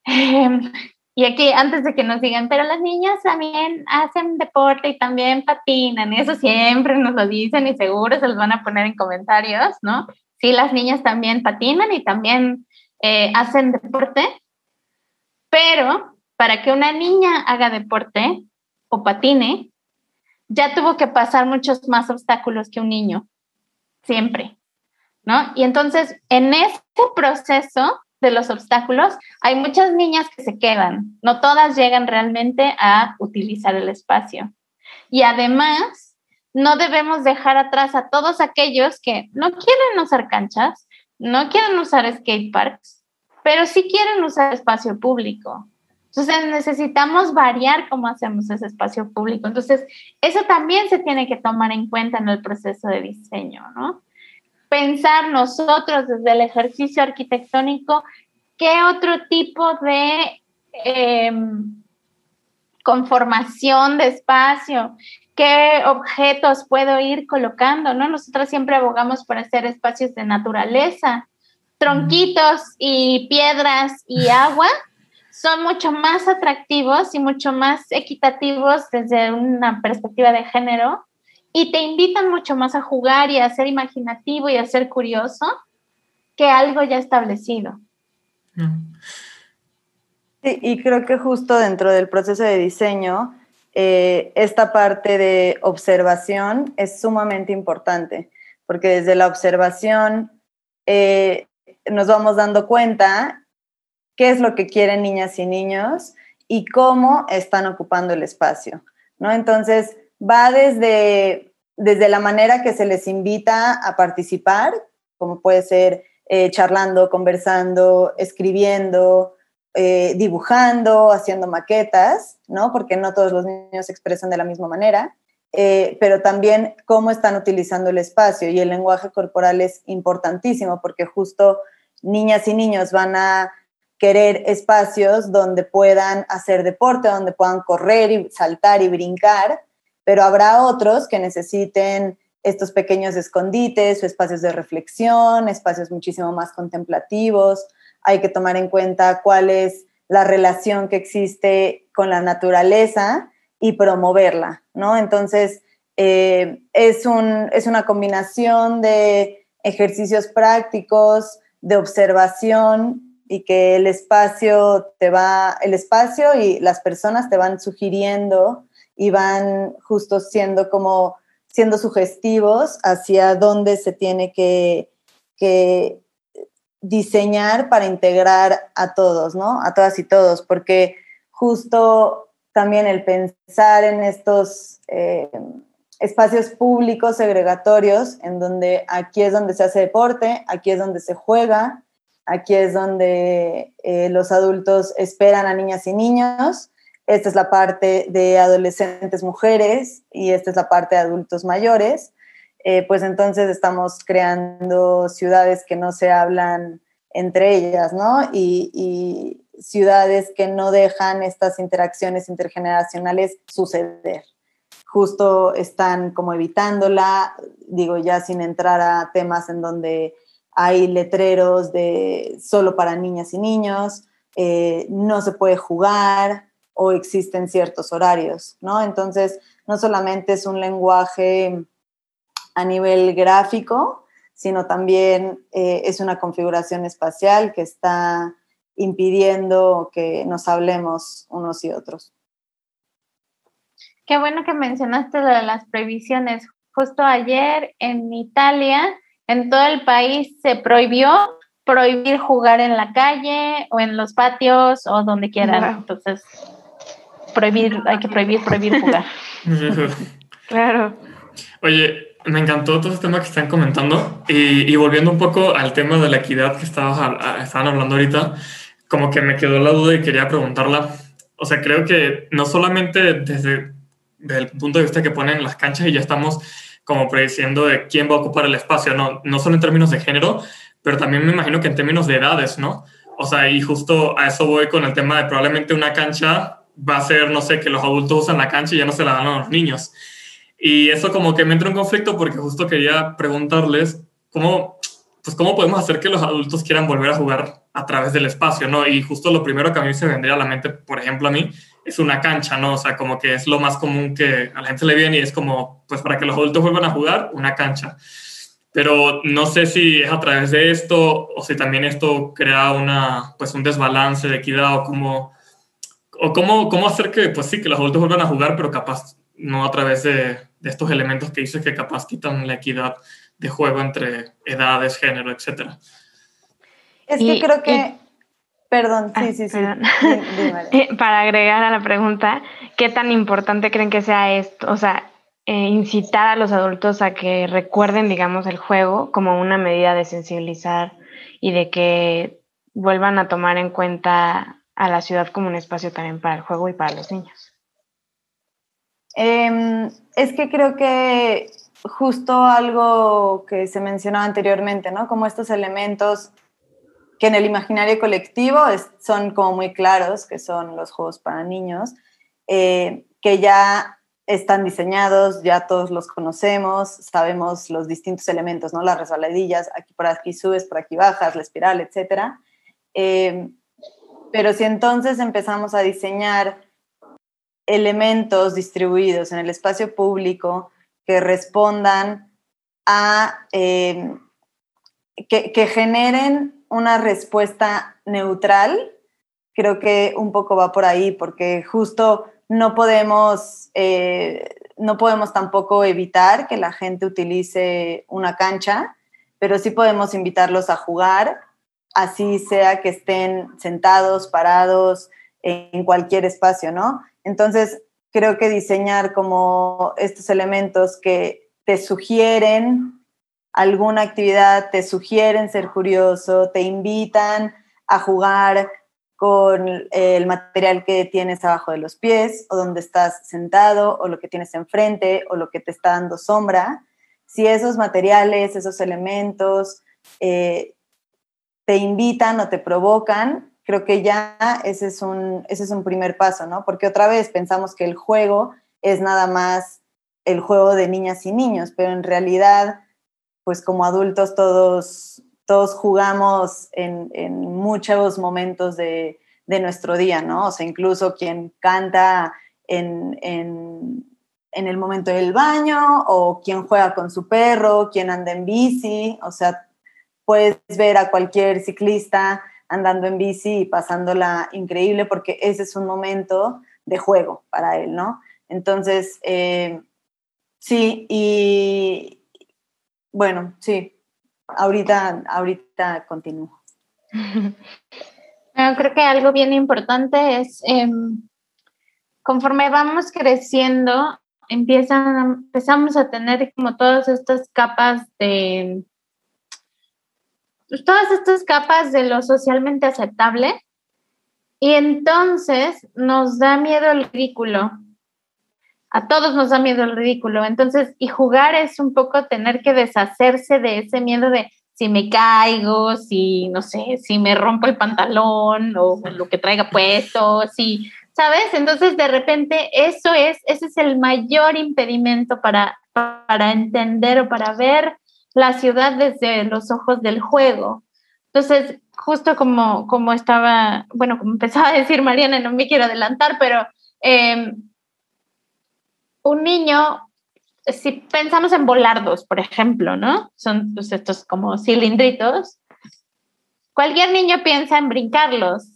Em, y aquí, antes de que nos digan, pero las niñas también hacen deporte y también patinan, y eso siempre nos lo dicen y seguro se los van a poner en comentarios, ¿no? Sí, las niñas también patinan y también eh, hacen deporte, pero para que una niña haga deporte o patine, ya tuvo que pasar muchos más obstáculos que un niño, siempre, ¿no? Y entonces, en este proceso, de los obstáculos, hay muchas niñas que se quedan, no todas llegan realmente a utilizar el espacio. Y además, no debemos dejar atrás a todos aquellos que no quieren usar canchas, no quieren usar skate parks, pero sí quieren usar espacio público. Entonces necesitamos variar cómo hacemos ese espacio público. Entonces, eso también se tiene que tomar en cuenta en el proceso de diseño, ¿no? Pensar nosotros desde el ejercicio arquitectónico qué otro tipo de em, conformación de espacio, qué objetos puedo ir colocando, ¿no? Nosotros siempre abogamos por hacer espacios de naturaleza, tronquitos y piedras y agua son mucho más atractivos y mucho más equitativos desde una perspectiva de género y te invitan mucho más a jugar y a ser imaginativo y a ser curioso que algo ya establecido. Sí, y creo que justo dentro del proceso de diseño, eh, esta parte de observación es sumamente importante, porque desde la observación eh, nos vamos dando cuenta qué es lo que quieren niñas y niños y cómo están ocupando el espacio, ¿no? Entonces, va desde, desde la manera que se les invita a participar, como puede ser eh, charlando, conversando, escribiendo, eh, dibujando, haciendo maquetas, ¿no? Porque no todos los niños se expresan de la misma manera, eh, pero también cómo están utilizando el espacio y el lenguaje corporal es importantísimo porque justo niñas y niños van a querer espacios donde puedan hacer deporte, donde puedan correr y saltar y brincar, pero habrá otros que necesiten estos pequeños escondites o espacios de reflexión, espacios muchísimo más contemplativos. Hay que tomar en cuenta cuál es la relación que existe con la naturaleza y promoverla, ¿no? Entonces, eh, es, un, es una combinación de ejercicios prácticos, de observación y que el espacio te va, el espacio y las personas te van sugiriendo y van justo siendo como, siendo sugestivos hacia dónde se tiene que, que diseñar para integrar a todos, ¿no? A todas y todos, porque justo también el pensar en estos eh, espacios públicos segregatorios, en donde aquí es donde se hace deporte, aquí es donde se juega, Aquí es donde eh, los adultos esperan a niñas y niños. Esta es la parte de adolescentes mujeres y esta es la parte de adultos mayores. Eh, pues entonces estamos creando ciudades que no se hablan entre ellas, ¿no? Y, ciudades que no dejan estas interacciones intergeneracionales suceder. Justo están como evitándola, digo ya sin entrar a temas en donde hay letreros de solo para niñas y niños, eh, no se puede jugar o existen ciertos horarios, ¿no? Entonces, no solamente es un lenguaje a nivel gráfico, sino también eh, es una configuración espacial que está impidiendo que nos hablemos unos y otros. Qué bueno que mencionaste lo de las prohibiciones. Justo ayer en Italia en todo el país se prohibió prohibir jugar en la calle o en los patios o donde quieran. Entonces, prohibir, hay que prohibir, prohibir jugar. claro. Oye, me encantó todo este tema que están comentando y, volviendo un poco al tema de la equidad que estaban hablando ahorita, como que me quedó la duda y quería preguntarla. O sea, creo que no solamente desde, desde el punto de vista que ponen las canchas y ya estamos como prediciendo de quién va a ocupar el espacio, no, no solo en términos de género, pero también me imagino que en términos de edades, ¿no? O sea, y justo a eso voy con el tema de probablemente una cancha va a ser, no sé, que los adultos usan la cancha y ya no se la dan a los niños. Y eso como que me entra en conflicto porque justo quería preguntarles cómo, pues cómo podemos hacer que los adultos quieran volver a jugar a través del espacio, ¿no? Y justo lo primero que a mí se vendría a la mente, por ejemplo, a mí, es una cancha, ¿no? O sea, como que es lo más común que a la gente le viene y es como, pues para que los adultos vuelvan a jugar, una cancha. Pero no sé si es a través de esto o si también esto crea una, pues un desbalance de equidad o cómo, o cómo, cómo hacer que, pues sí, que los adultos vuelvan a jugar, pero capaz no a través de, de estos elementos que dices que capaz quitan la equidad de juego entre edades, género, etcétera. Es que creo que Perdón, sí, sí, sí. Eh, para agregar a la pregunta, ¿qué tan importante creen que sea esto? O sea, eh, incitar a los adultos a que recuerden, digamos, el juego como una medida de sensibilizar y de que vuelvan a tomar en cuenta a la ciudad como un espacio también para el juego y para los niños. Em, es que creo que justo algo que se mencionaba anteriormente, ¿no? Como estos elementos que en el imaginario colectivo son como muy claros, que son los juegos para niños, eh, que ya están diseñados, ya todos los conocemos, sabemos los distintos elementos, ¿no? Las resbaladillas, aquí por aquí subes, por aquí bajas, la espiral, etc. Eh, pero si entonces empezamos a diseñar elementos distribuidos en el espacio público que respondan a, eh, que, generen una respuesta neutral, creo que un poco va por ahí, porque justo no podemos, eh, no podemos tampoco evitar que la gente utilice una cancha, pero sí podemos invitarlos a jugar, así sea que estén sentados, parados, en cualquier espacio, ¿no? Entonces, creo que diseñar como estos elementos que te sugieren alguna actividad, te sugieren ser curioso, te invitan a jugar con el material que tienes abajo de los pies o donde estás sentado o lo que tienes enfrente o lo que te está dando sombra. Si esos materiales, esos elementos eh, te invitan o te provocan, creo que ya ese es, un, ese es un primer paso, ¿no? Porque otra vez pensamos que el juego es nada más el juego de niñas y niños, pero en realidad, pues como adultos todos, todos jugamos en, muchos momentos de, nuestro día, ¿no? O sea, incluso quien canta en, en, el momento del baño o quien juega con su perro, quien anda en bici, o sea, puedes ver a cualquier ciclista andando en bici y pasándola increíble porque ese es un momento de juego para él, ¿no? Entonces, eh, sí, y bueno, sí, ahorita, ahorita continúo. creo que algo bien importante es, em, conforme vamos creciendo, empiezan, empezamos a tener como todas estas capas de todas estas capas de lo socialmente aceptable y entonces nos da miedo el ridículo. A todos nos da miedo el ridículo. Entonces, y jugar es un poco tener que deshacerse de ese miedo de si me caigo, si, no sé, si me rompo el pantalón o lo que traiga puesto, si, ¿sabes? Entonces, de repente, eso es, ese es el mayor impedimento para, para entender o para ver la ciudad desde los ojos del juego. Entonces, justo como, como estaba, bueno, como empezaba a decir Mariana, no me quiero adelantar, pero em, un niño, si pensamos en volardos, por ejemplo, ¿no? Son pues, estos como cilindritos. Cualquier niño piensa en brincarlos.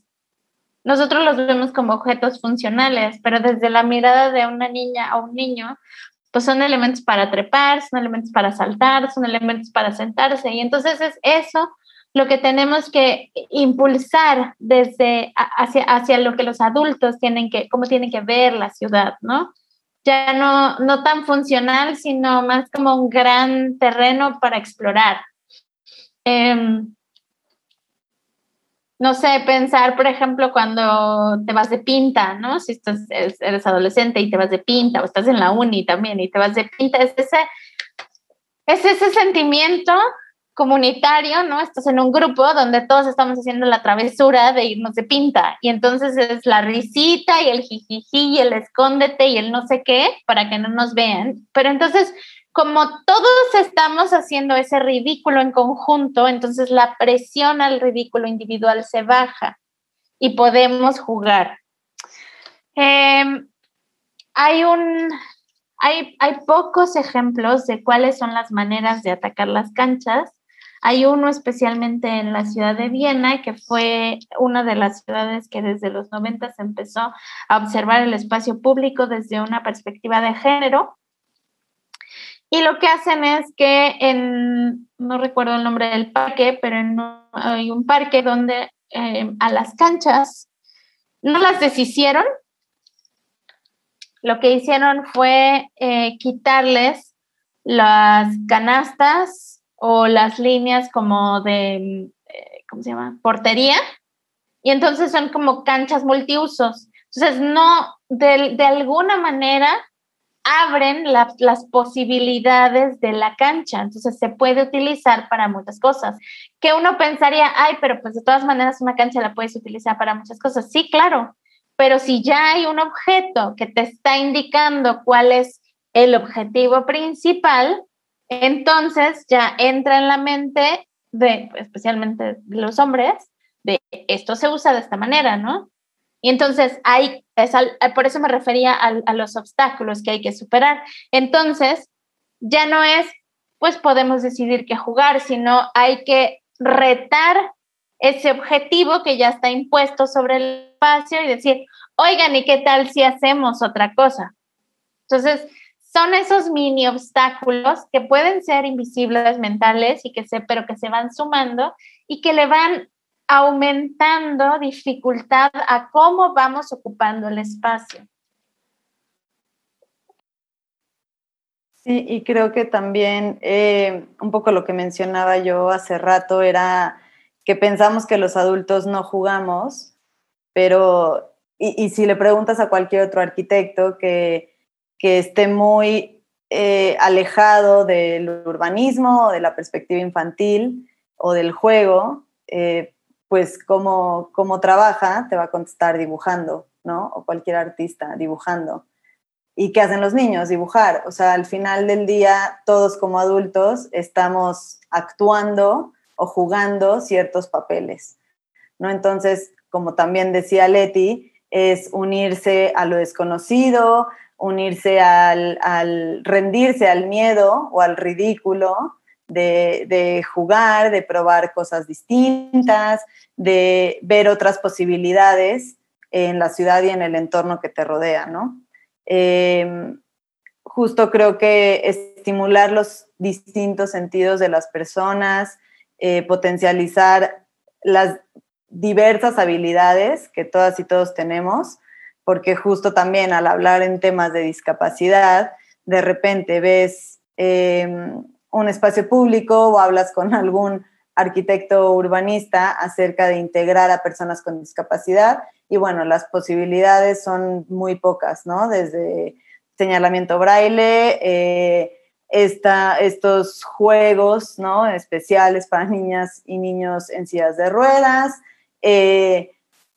Nosotros los vemos como objetos funcionales, pero desde la mirada de una niña o un niño, pues son elementos para trepar, son elementos para saltar, son elementos para sentarse. Y entonces es eso lo que tenemos que impulsar desde hacia, hacia lo que los adultos tienen que, cómo tienen que ver la ciudad, ¿no? Ya no, no tan funcional, sino más como un gran terreno para explorar. Em, no sé, pensar, por ejemplo, cuando te vas de pinta, ¿no? Si estás, eres adolescente y te vas de pinta, o estás en la uni también y te vas de pinta, es ese, es ese sentimiento comunitario, ¿no? Estás en un grupo donde todos estamos haciendo la travesura de irnos de pinta y entonces es la risita y el jijiji y el escóndete y el no sé qué para que no nos vean. Pero entonces como todos estamos haciendo ese ridículo en conjunto, entonces la presión al ridículo individual se baja y podemos jugar. Em, hay, un, hay, hay pocos ejemplos de cuáles son las maneras de atacar las canchas. Hay uno especialmente en la ciudad de Viena, que fue una de las ciudades que desde los 90 se empezó a observar el espacio público desde una perspectiva de género y lo que hacen es que en, no recuerdo el nombre del parque, pero en, hay un parque donde eh, a las canchas, no las deshicieron, lo que hicieron fue eh, quitarles las canastas o las líneas como de, eh, ¿cómo se llama? Portería. Y entonces son como canchas multiusos. Entonces, no, de, de alguna manera abren las posibilidades de la cancha. Entonces, se puede utilizar para muchas cosas. Que uno pensaría, ay, pero pues de todas maneras una cancha la puedes utilizar para muchas cosas. Sí, claro, pero si ya hay un objeto que te está indicando cuál es el objetivo principal, entonces ya entra en la mente de, especialmente de los hombres, de esto se usa de esta manera, ¿no? Y entonces hay, es por eso me refería a los obstáculos que hay que superar. Entonces, ya no es, pues podemos decidir qué jugar, sino hay que retar ese objetivo que ya está impuesto sobre el espacio y decir, oigan, ¿y qué tal si hacemos otra cosa? Entonces, son esos mini obstáculos que pueden ser invisibles mentales y que se, pero que se van sumando y que le van aumentando dificultad a cómo vamos ocupando el espacio. Sí, y creo que también eh, un poco lo que mencionaba yo hace rato era que pensamos que los adultos no jugamos, pero, y, si le preguntas a cualquier otro arquitecto que, esté muy eh, alejado del urbanismo o de la perspectiva infantil o del juego, eh, pues cómo, cómo trabaja, te va a contestar dibujando, ¿no? O cualquier artista dibujando. ¿Y qué hacen los niños? Dibujar. O sea, al final del día, todos como adultos estamos actuando o jugando ciertos papeles, ¿no? Entonces, como también decía Leti, es unirse a lo desconocido, unirse al, rendirse al miedo o al ridículo de, jugar, de probar cosas distintas, de ver otras posibilidades en la ciudad y en el entorno que te rodea, ¿no? Em, justo creo que estimular los distintos sentidos de las personas, eh, potencializar las diversas habilidades que todas y todos tenemos, porque justo también al hablar en temas de discapacidad, de repente ves em, un espacio público o hablas con algún arquitecto urbanista acerca de integrar a personas con discapacidad y bueno, las posibilidades son muy pocas, ¿no? Desde señalamiento braille, eh, estos juegos ¿no? especiales para niñas y niños en sillas de ruedas, eh,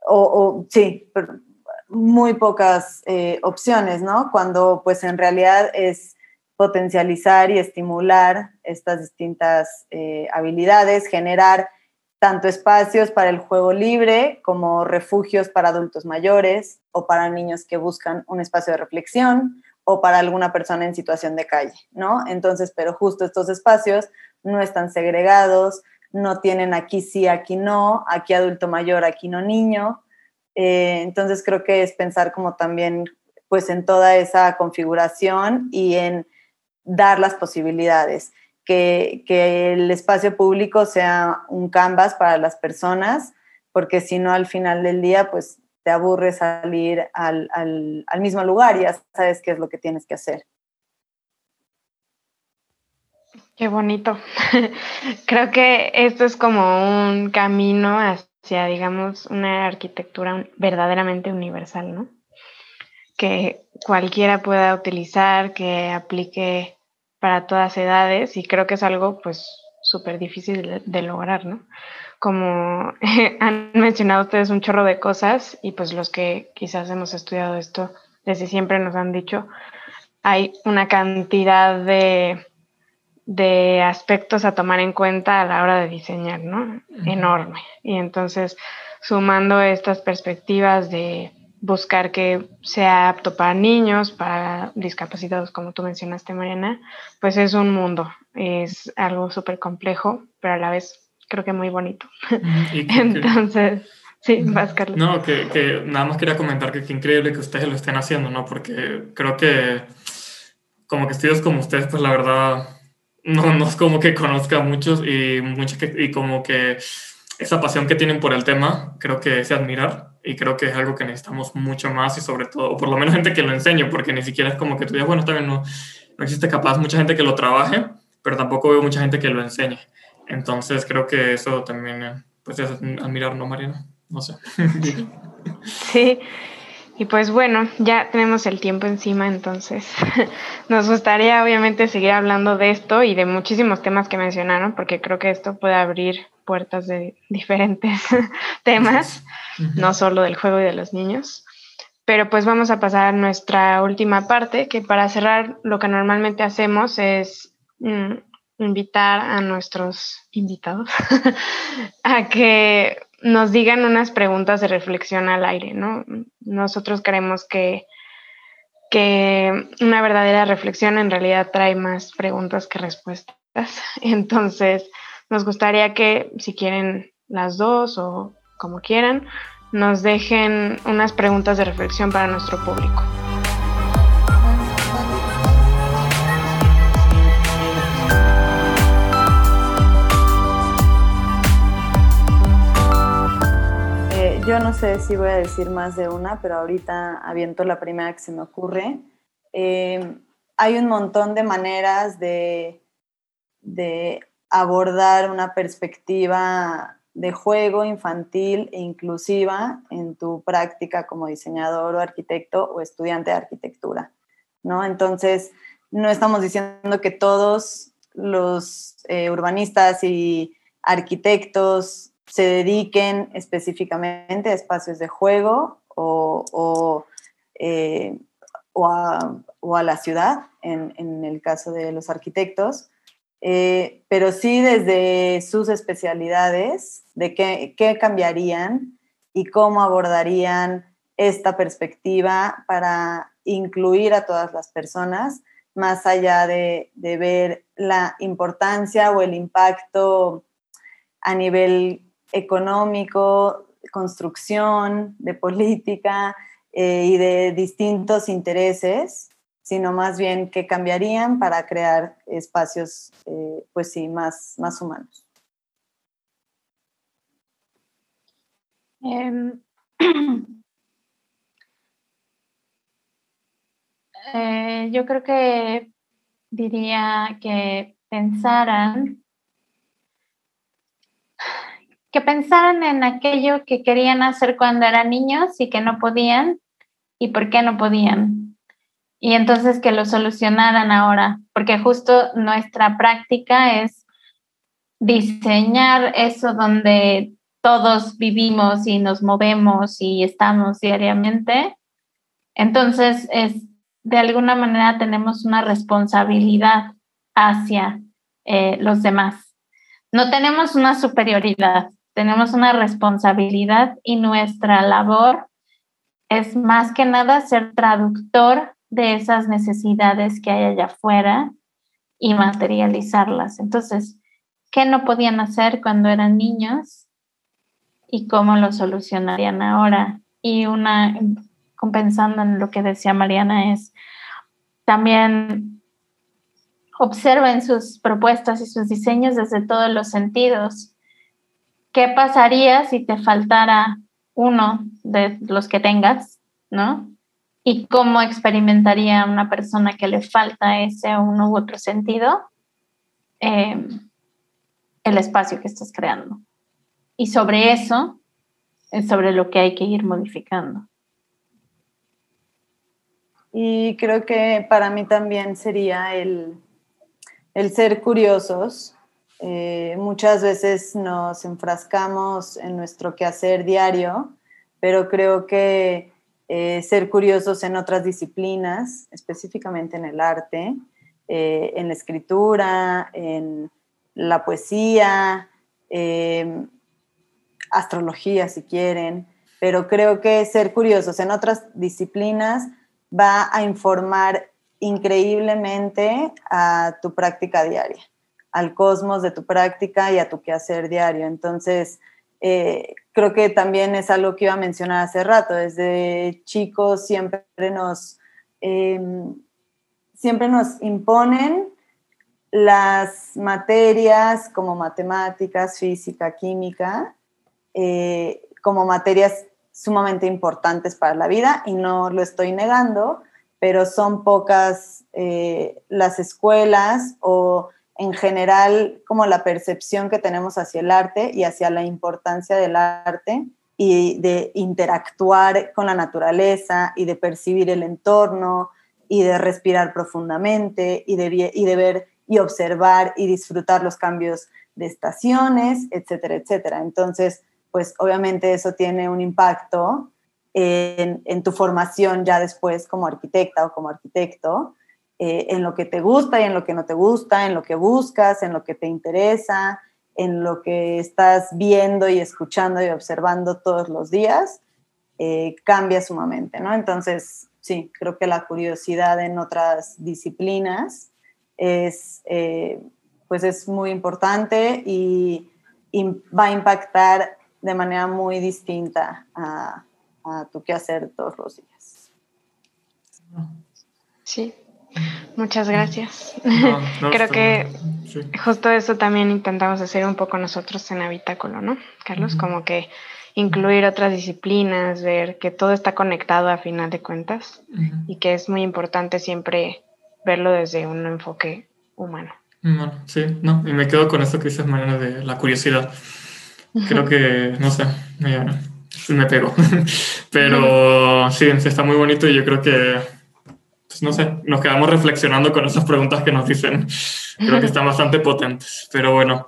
o, sí, muy pocas eh, opciones, ¿no? Cuando pues en realidad es potencializar y estimular estas distintas eh, habilidades, generar tanto espacios para el juego libre como refugios para adultos mayores o para niños que buscan un espacio de reflexión o para alguna persona en situación de calle, ¿no? Entonces, pero justo estos espacios no están segregados, no tienen aquí sí, aquí no, aquí adulto mayor, aquí no niño. Eh, entonces creo que es pensar como también pues en toda esa configuración y en dar las posibilidades, que, que el espacio público sea un canvas para las personas, porque si no al final del día pues te aburre salir al, mismo lugar y ya sabes qué es lo que tienes que hacer. Qué bonito. Creo que esto es como un camino hacia, digamos, una arquitectura verdaderamente universal, ¿no? Que cualquiera pueda utilizar, que aplique para todas edades y creo que es algo pues súper difícil de lograr, ¿no? como han mencionado ustedes un chorro de cosas y pues los que quizás hemos estudiado esto desde siempre nos han dicho, hay una cantidad de, de aspectos a tomar en cuenta a la hora de diseñar, ¿no? Enorme. Y entonces, sumando estas perspectivas de buscar que sea apto para niños, para discapacitados, como tú mencionaste, Mariana, pues es un mundo, es algo súper complejo, pero a la vez creo que muy bonito. Entonces, sí, vas, Carlos. No, que, nada más quería comentar que qué increíble que ustedes lo estén haciendo, ¿no? Porque creo que como que estudios como ustedes, pues la verdad, no, no es como que conozca muchos y, muchos y como que esa pasión que tienen por el tema, creo que es admirar y creo que es algo que necesitamos mucho más y sobre todo, o por lo menos gente que lo enseñe, porque ni siquiera es como que tú digas, bueno, también no, no existe capaz mucha gente que lo trabaje, pero tampoco veo mucha gente que lo enseñe. Entonces creo que eso también eh, pues es admirar, ¿no, Mariana? No sé. sí. Y pues bueno, ya tenemos el tiempo encima, entonces nos gustaría obviamente seguir hablando de esto y de muchísimos temas que mencionaron, porque creo que esto puede abrir puertas de diferentes temas, no solo del juego y de los niños. Pero pues vamos a pasar a nuestra última parte, que para cerrar lo que normalmente hacemos es mm, invitar a nuestros invitados a que nos digan unas preguntas de reflexión al aire, ¿no? Nosotros creemos que, que una verdadera reflexión en realidad trae más preguntas que respuestas. Entonces, nos gustaría que si quieren las dos o como quieran, nos dejen unas preguntas de reflexión para nuestro público. yo no sé si voy a decir más de una, pero ahorita aviento la primera que se me ocurre. Eh, hay un montón de maneras de, de abordar una perspectiva de juego infantil e inclusiva en tu práctica como diseñador o arquitecto o estudiante de arquitectura, ¿no? Entonces, no estamos diciendo que todos los eh, urbanistas y arquitectos se dediquen específicamente a espacios de juego o, eh, a, la ciudad, en, el caso de los arquitectos, eh, pero sí desde sus especialidades, de qué, qué cambiarían y cómo abordarían esta perspectiva para incluir a todas las personas, más allá de, de ver la importancia o el impacto a nivel económico, construcción, de política eh, y de distintos intereses, sino más bien que cambiarían para crear espacios, eh, pues sí, más, más humanos. Em, eh, yo creo que diría que pensaran que pensaran en aquello que querían hacer cuando eran niños y que no podían y por qué no podían. Y entonces que lo solucionaran ahora, porque justo nuestra práctica es diseñar eso donde todos vivimos y nos movemos y estamos diariamente. Entonces, es, de alguna manera tenemos una responsabilidad hacia eh, los demás. No tenemos una superioridad, tenemos una responsabilidad y nuestra labor es más que nada ser traductor de esas necesidades que hay allá afuera y materializarlas. Entonces, ¿qué no podían hacer cuando eran niños y cómo lo solucionarían ahora? Y una, compensando en lo que decía Mariana, es también observen sus propuestas y sus diseños desde todos los sentidos ¿qué pasaría si te faltara uno de los que tengas, ¿no? Y cómo experimentaría una persona que le falta ese uno u otro sentido em, el espacio que estás creando. Y sobre eso es sobre lo que hay que ir modificando. Y creo que para mí también sería el, el ser curiosos eh, muchas veces nos enfrascamos en nuestro quehacer diario, pero creo que eh, ser curiosos en otras disciplinas, específicamente en el arte, eh, en la escritura, en la poesía, astrología si quieren, pero creo que ser curiosos en otras disciplinas va a informar increíblemente a tu práctica diaria al cosmos de tu práctica y a tu quehacer diario. Entonces, eh, creo que también es algo que iba a mencionar hace rato. Desde chicos siempre nos, em, siempre nos imponen las materias como matemáticas, física, química, eh, como materias sumamente importantes para la vida y no lo estoy negando, pero son pocas eh, las escuelas o en general como la percepción que tenemos hacia el arte y hacia la importancia del arte y de interactuar con la naturaleza y de percibir el entorno y de respirar profundamente y de, y ver y observar y disfrutar los cambios de estaciones, etcétera, etcétera. Entonces, pues obviamente eso tiene un impacto en tu formación ya después como arquitecta o como arquitecto, eh, en lo que te gusta y en lo que no te gusta, en lo que buscas, en lo que te interesa, en lo que estás viendo y escuchando y observando todos los días, eh, cambia sumamente, ¿no? Entonces, sí, creo que la curiosidad en otras disciplinas es, eh, pues es muy importante y, va a impactar de manera muy distinta a, a tu quehacer todos los días. Sí, muchas gracias. Creo que justo eso también intentamos hacer un poco nosotros en Habitáculo, ¿no, Carlos? Como que incluir otras disciplinas, ver que todo está conectado a final de cuentas y que es muy importante siempre verlo desde un enfoque humano. Bueno, sí, no, y me quedo con esto que dices, Mariana, de la curiosidad. Creo que, no sé, me, me pego. Pero sí, está muy bonito y yo creo que, pues no sé, nos quedamos reflexionando con esas preguntas que nos dicen. Creo que están bastante potentes. Pero bueno,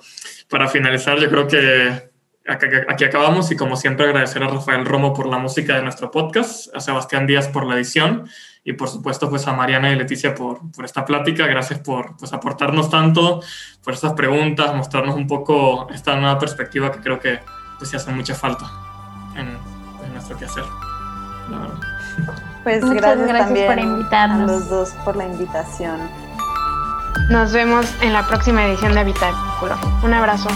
para finalizar, yo creo que aquí acabamos y como siempre agradecer a Rafael Romo por la música de nuestro podcast, a Sebastián Díaz por la edición y por supuesto pues a Mariana y Leticia por, por esta plática. Gracias por pues, aportarnos tanto, por estas preguntas, mostrarnos un poco esta nueva perspectiva que creo que pues sí hace mucha falta en, en nuestro quehacer. Pues Muchas gracias, por invitarnos. a los dos por la invitación. Nos vemos en la próxima edición de Habitáculo. Un abrazo.